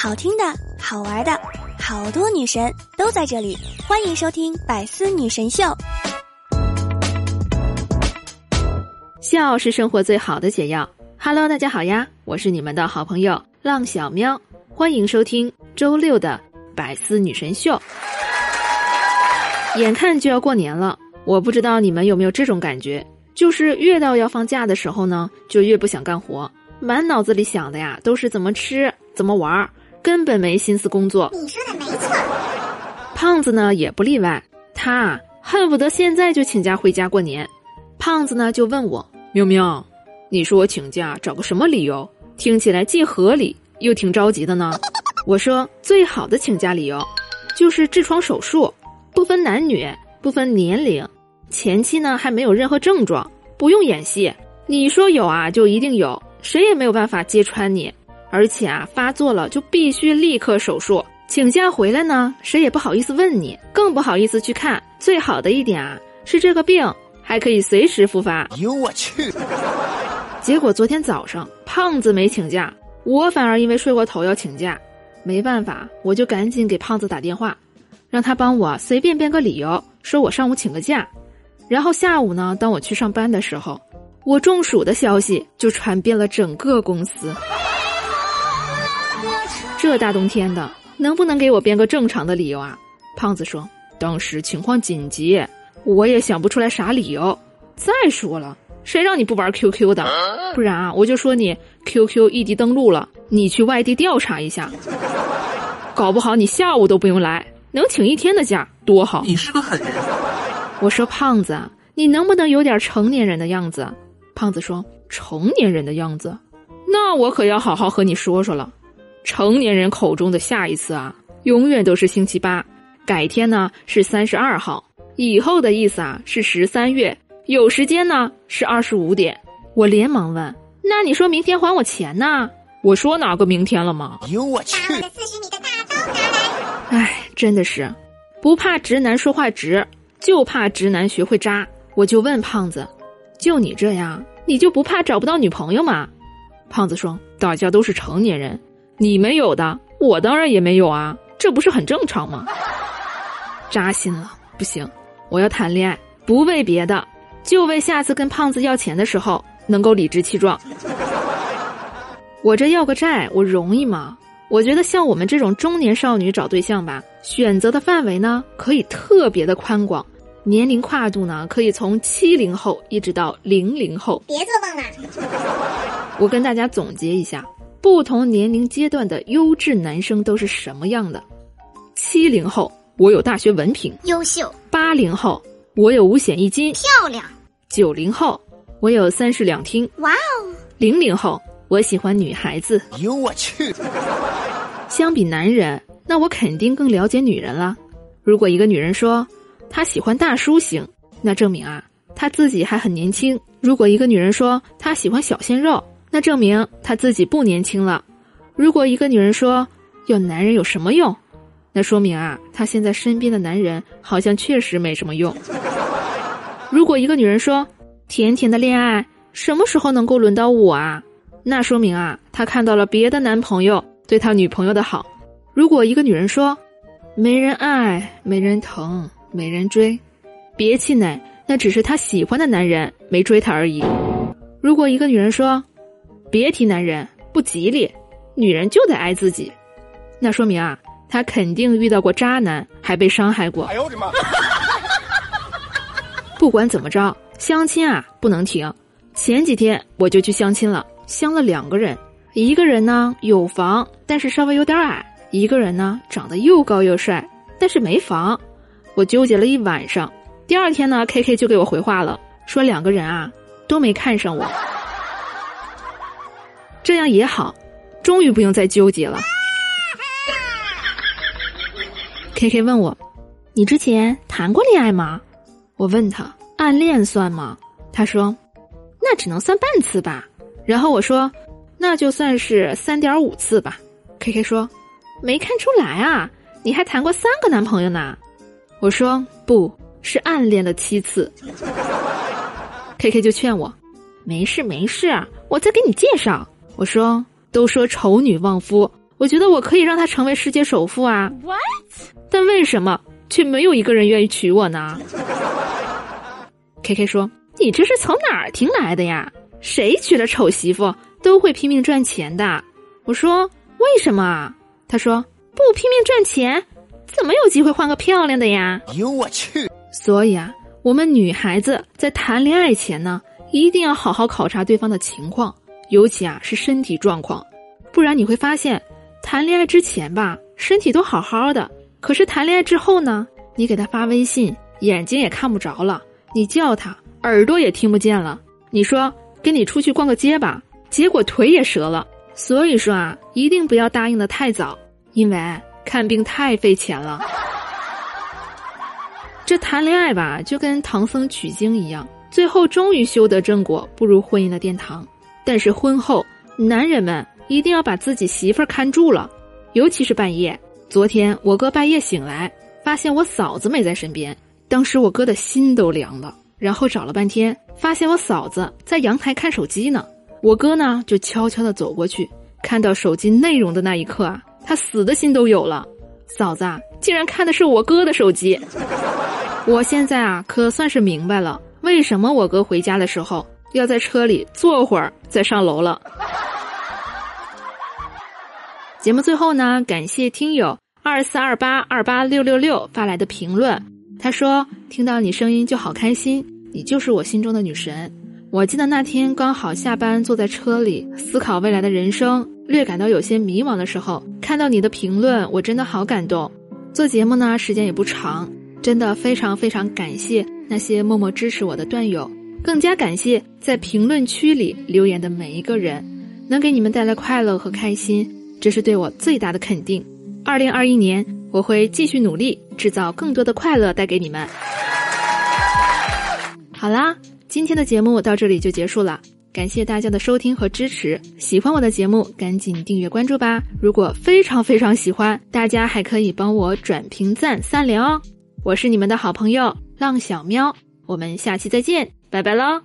好听的、好玩的，好多女神都在这里，欢迎收听《百思女神秀》。笑是生活最好的解药。Hello，大家好呀，我是你们的好朋友浪小喵，欢迎收听周六的《百思女神秀》。眼看就要过年了，我不知道你们有没有这种感觉，就是越到要放假的时候呢，就越不想干活，满脑子里想的呀都是怎么吃、怎么玩儿，根本没心思工作。你说的没错。胖子呢也不例外，他恨不得现在就请假回家过年。胖子呢就问我：“喵喵，你说我请假找个什么理由？听起来既合理又挺着急的呢？”我说：“最好的请假理由，就是痔疮手术。”不分男女，不分年龄，前期呢还没有任何症状，不用演戏。你说有啊，就一定有，谁也没有办法揭穿你。而且啊，发作了就必须立刻手术。请假回来呢，谁也不好意思问你，更不好意思去看。最好的一点啊，是这个病还可以随时复发。哟我去！结果昨天早上，胖子没请假，我反而因为睡过头要请假。没办法，我就赶紧给胖子打电话。让他帮我随便编个理由，说我上午请个假，然后下午呢，当我去上班的时候，我中暑的消息就传遍了整个公司。这大冬天的，能不能给我编个正常的理由啊？胖子说：“当时情况紧急，我也想不出来啥理由。再说了，谁让你不玩 QQ 的？不然啊，我就说你 QQ 异地登录了，你去外地调查一下，搞不好你下午都不用来。”能请一天的假多好！你是个狠人。我说胖子，你能不能有点成年人的样子？胖子说成年人的样子，那我可要好好和你说说了。成年人口中的下一次啊，永远都是星期八。改天呢是三十二号，以后的意思啊是十三月。有时间呢是二十五点。我连忙问：那你说明天还我钱呢？我说哪个明天了吗？哟我去！把我的四十米的大刀拿来。哎，真的是，不怕直男说话直，就怕直男学会渣。我就问胖子，就你这样，你就不怕找不到女朋友吗？胖子说：“大家都是成年人，你没有的，我当然也没有啊，这不是很正常吗？”扎心了，不行，我要谈恋爱，不为别的，就为下次跟胖子要钱的时候能够理直气壮。我这要个债，我容易吗？我觉得像我们这种中年少女找对象吧，选择的范围呢可以特别的宽广，年龄跨度呢可以从七零后一直到零零后。别做梦了。我跟大家总结一下，不同年龄阶段的优质男生都是什么样的？七零后，我有大学文凭；优秀，八零后，我有五险一金；漂亮，九零后，我有三室两厅；哇哦，零零后，我喜欢女孩子。哟我去！相比男人，那我肯定更了解女人了。如果一个女人说她喜欢大叔型，那证明啊她自己还很年轻；如果一个女人说她喜欢小鲜肉，那证明她自己不年轻了；如果一个女人说要男人有什么用，那说明啊她现在身边的男人好像确实没什么用。如果一个女人说甜甜的恋爱什么时候能够轮到我啊，那说明啊她看到了别的男朋友。对他女朋友的好，如果一个女人说没人爱、没人疼、没人追，别气馁，那只是她喜欢的男人没追她而已。如果一个女人说别提男人不吉利，女人就得爱自己，那说明啊，她肯定遇到过渣男，还被伤害过。哎呦我的妈！不管怎么着，相亲啊不能停。前几天我就去相亲了，相了两个人。一个人呢有房，但是稍微有点矮；一个人呢长得又高又帅，但是没房。我纠结了一晚上，第二天呢，K K 就给我回话了，说两个人啊都没看上我。这样也好，终于不用再纠结了。K K 问我，你之前谈过恋爱吗？我问他，暗恋算吗？他说，那只能算半次吧。然后我说。那就算是三点五次吧。K K 说：“没看出来啊，你还谈过三个男朋友呢。”我说：“不是暗恋了七次。”K K 就劝我：“没事没事，我再给你介绍。”我说：“都说丑女旺夫，我觉得我可以让她成为世界首富啊。What？但为什么却没有一个人愿意娶我呢？K K 说：“你这是从哪儿听来的呀？谁娶了丑媳妇都会拼命赚钱的。”我说：“为什么？”他说：“不拼命赚钱，怎么有机会换个漂亮的呀？”呦我去！所以啊，我们女孩子在谈恋爱前呢，一定要好好考察对方的情况，尤其啊是身体状况，不然你会发现。谈恋爱之前吧，身体都好好的，可是谈恋爱之后呢，你给他发微信，眼睛也看不着了；你叫他，耳朵也听不见了。你说跟你出去逛个街吧，结果腿也折了。所以说啊，一定不要答应的太早，因为看病太费钱了。这谈恋爱吧，就跟唐僧取经一样，最后终于修得正果，步入婚姻的殿堂。但是婚后，男人们。一定要把自己媳妇儿看住了，尤其是半夜。昨天我哥半夜醒来，发现我嫂子没在身边，当时我哥的心都凉了。然后找了半天，发现我嫂子在阳台看手机呢。我哥呢就悄悄的走过去，看到手机内容的那一刻啊，他死的心都有了。嫂子啊，竟然看的是我哥的手机。我现在啊，可算是明白了，为什么我哥回家的时候要在车里坐会儿再上楼了。节目最后呢，感谢听友二四二八二八六六六发来的评论。他说：“听到你声音就好开心，你就是我心中的女神。”我记得那天刚好下班，坐在车里思考未来的人生，略感到有些迷茫的时候，看到你的评论，我真的好感动。做节目呢，时间也不长，真的非常非常感谢那些默默支持我的段友，更加感谢在评论区里留言的每一个人，能给你们带来快乐和开心。这是对我最大的肯定。二零二一年，我会继续努力，制造更多的快乐带给你们。好啦，今天的节目到这里就结束了，感谢大家的收听和支持。喜欢我的节目，赶紧订阅关注吧。如果非常非常喜欢，大家还可以帮我转评赞三连哦。我是你们的好朋友浪小喵，我们下期再见，拜拜喽。